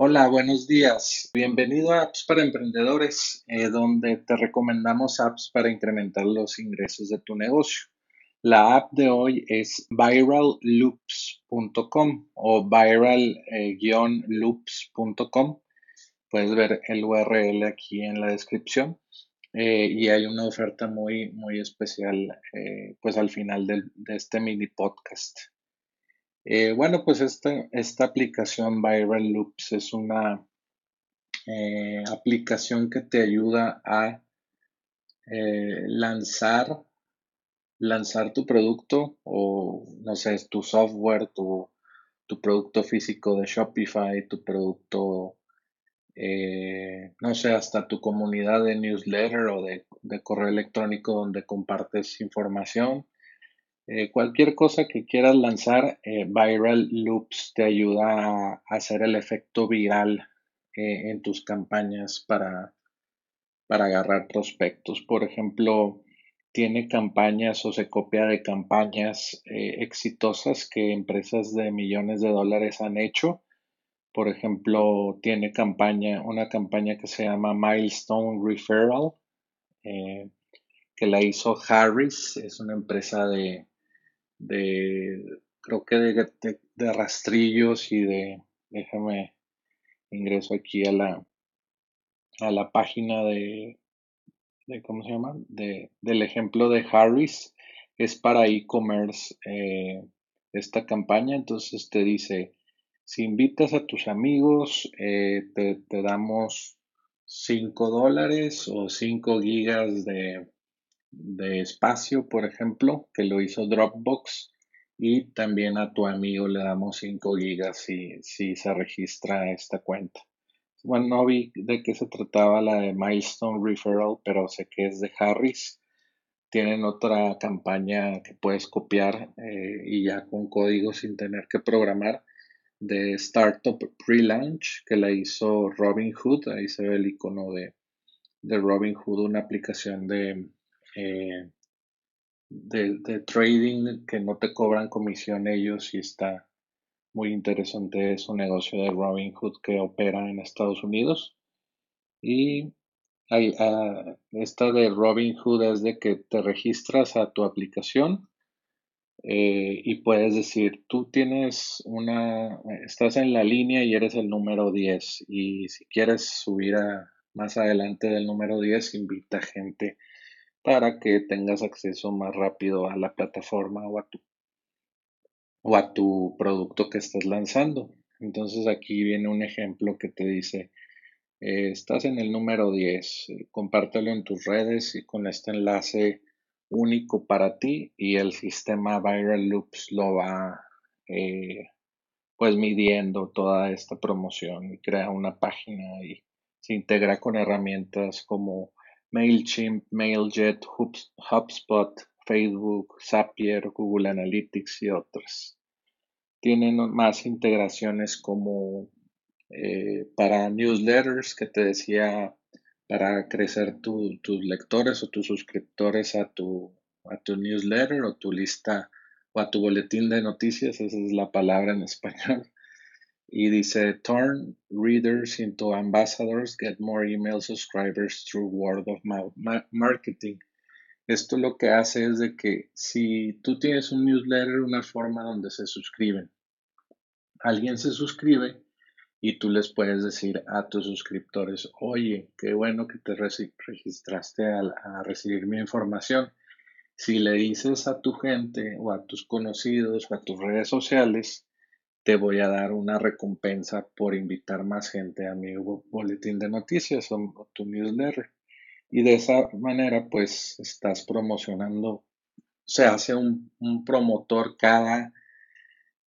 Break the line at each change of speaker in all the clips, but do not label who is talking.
Hola, buenos días. Bienvenido a Apps para Emprendedores, eh, donde te recomendamos apps para incrementar los ingresos de tu negocio. La app de hoy es viralloops.com o viral-loops.com. Puedes ver el URL aquí en la descripción. Eh, y hay una oferta muy, muy especial eh, pues al final de este mini podcast. Eh, bueno, pues esta, esta aplicación Viral Loops es una eh, aplicación que te ayuda a eh, lanzar, lanzar tu producto o no sé, tu software, tu, producto físico de Shopify, tu producto, no sé, hasta tu comunidad de newsletter o de correo electrónico donde compartes información eh, cualquier cosa que quieras lanzar, eh, Viral Loops te ayuda a hacer el efecto viral eh, en tus campañas para, para agarrar prospectos. Por ejemplo, tiene campañas o se copia de campañas exitosas que empresas de millones de dólares han hecho. Por ejemplo, tiene campaña, una campaña que se llama Milestone Referral, que la hizo Harris, es una empresa de, de creo que de, rastrillos y de déjame ingreso aquí a la a la página de, de cómo se llama de, del ejemplo de Harris es para e-commerce eh, esta campaña. Entonces te dice si invitas a tus amigos eh, te, te, damos 5 dólares o 5 gigas de, de espacio, por ejemplo, que lo hizo Dropbox. Y también a tu amigo le damos 5 gigas si, si se registra esta cuenta. Bueno, no vi de qué se trataba la de Milestone Referral, pero sé que es de Harris. Tienen otra campaña que puedes copiar eh, y ya con código sin tener que programar de Startup Pre-Launch que la hizo Robinhood. Ahí se ve el icono de, de Robinhood, una aplicación de, eh, de, trading que no te cobran comisión ellos y está muy interesante su negocio de Robinhood que opera en Estados Unidos. Y hay, uh, esta de Robinhood es de que te registras a tu aplicación eh, y puedes decir, tú tienes una, estás en la línea y eres el número 10 y si quieres subir a, más adelante del número 10, invita gente para que tengas acceso más rápido a la plataforma o a tu, o a tu producto que estás lanzando. Entonces aquí viene un ejemplo que te dice, eh, estás en el número 10, eh, compártelo en tus redes y con este enlace único para ti y el sistema Viral Loops lo va eh, pues midiendo toda esta promoción y crea una página y se integra con herramientas como MailChimp, MailJet, HubSpot, Facebook, Zapier, Google Analytics y otras. Tienen más integraciones como eh, para newsletters que te decía para crecer tus lectores o tus suscriptores a tu, a tu newsletter o tu lista o a tu boletín de noticias, esa es la palabra en español y dice turn readers into ambassadors, get more email subscribers through word of mouth marketing. Esto lo que hace es de que si tú tienes un newsletter, una forma donde se suscriben, alguien se suscribe y tú les puedes decir a tus suscriptores, oye, qué bueno que te registraste a, a recibir mi información. Si le dices a tu gente o a tus conocidos o a tus redes sociales, te voy a dar una recompensa por invitar más gente a mi boletín de noticias o tu newsletter. Y de esa manera, pues, estás promocionando, se hace un, promotor cada,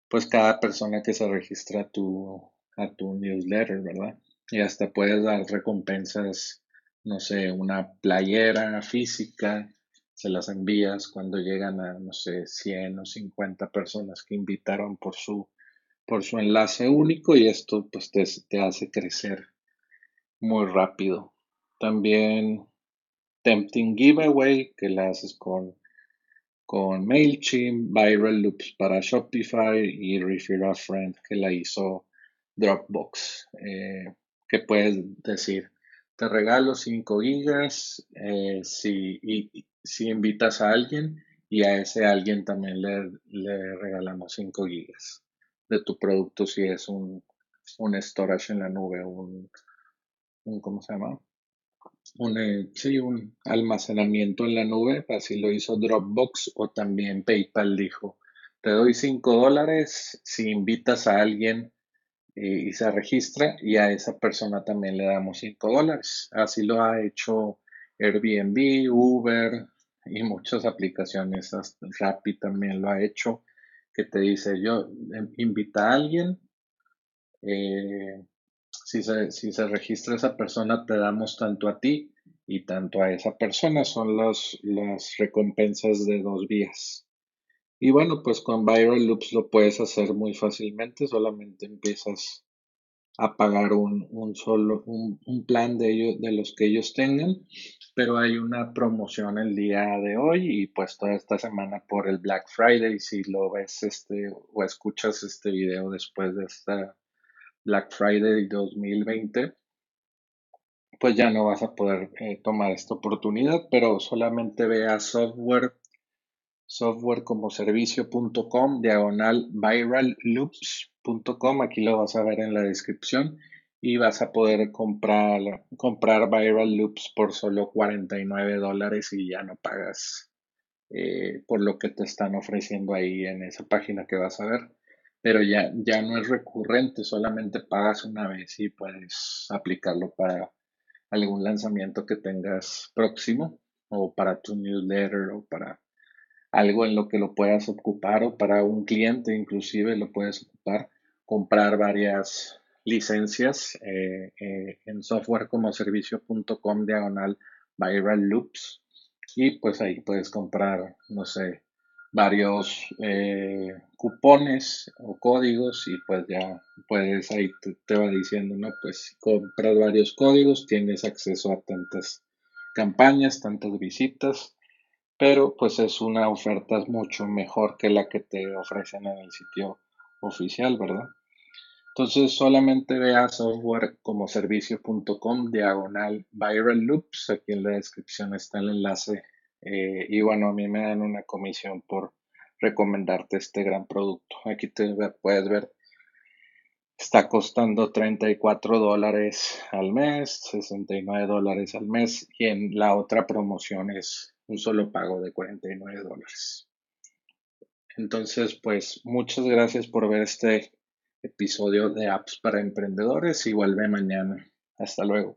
pues, cada persona que se registra a tu, a tu newsletter, ¿verdad? Y hasta puedes dar recompensas, no sé, una playera física, se las envías cuando llegan a, no sé, 100 o 50 personas que invitaron por su por su enlace único y esto pues te, hace crecer muy rápido. También Tempting Giveaway que la haces con, con MailChimp, Viral Loops para Shopify y Refer a Friend que la hizo Dropbox, eh, que puedes decir, te regalo 5 gigas eh, si, si invitas a alguien y a ese alguien también le, le regalamos 5 gigas de tu producto si es un, un storage en la nube, un, un ¿cómo se llama? Un, eh, sí, un almacenamiento en la nube, así lo hizo Dropbox o también PayPal dijo, te doy 5 dólares si invitas a alguien y se registra y a esa persona también le damos 5 dólares. Así lo ha hecho Airbnb, Uber y muchas aplicaciones. Rappi también lo ha hecho, que te dice yo, em, invita a alguien. Eh, si, se, si se registra esa persona, te damos tanto a ti y tanto a esa persona. Son las recompensas de dos vías. Y bueno, pues con Viral Loops lo puedes hacer muy fácilmente, solamente empiezas a pagar un, un solo, un, un, plan de ellos, de los que ellos tengan, pero hay una promoción el día de hoy y pues toda esta semana por el Black Friday, si lo ves este o escuchas este video después de esta Black Friday 2020, pues ya no vas a poder eh, tomar esta oportunidad, pero solamente ve a software software como servicio.com diagonal viralloops.com aquí lo vas a ver en la descripción. Y vas a poder comprar comprar viral loops por solo 49 dólares y ya no pagas eh, por lo que te están ofreciendo ahí en esa página que vas a ver. Pero ya, ya no es recurrente solamente pagas una vez y puedes aplicarlo para algún lanzamiento que tengas próximo o para tu newsletter o para algo en lo que lo puedas ocupar o para un cliente inclusive lo puedes ocupar, comprar varias licencias eh, eh, en software como servicio.com diagonal viral loops y pues ahí puedes comprar, no sé, varios eh, cupones o códigos y pues ya puedes, ahí te, te, va diciendo, ¿no? Pues si compras varios códigos tienes acceso a tantas campañas, tantas visitas pero pues es una oferta mucho mejor que la que te ofrecen en el sitio oficial, ¿verdad? Entonces solamente vea software como servicio.com diagonal viral loops. Aquí en la descripción está el enlace. Eh, y bueno, a mí me dan una comisión por recomendarte este gran producto. Aquí te puedes ver. Está costando 34 dólares al mes, 69 dólares al mes. Y en la otra promoción es un solo pago de 49 dólares. Entonces, pues muchas gracias por ver este episodio de apps para emprendedores y vuelve mañana. Hasta luego.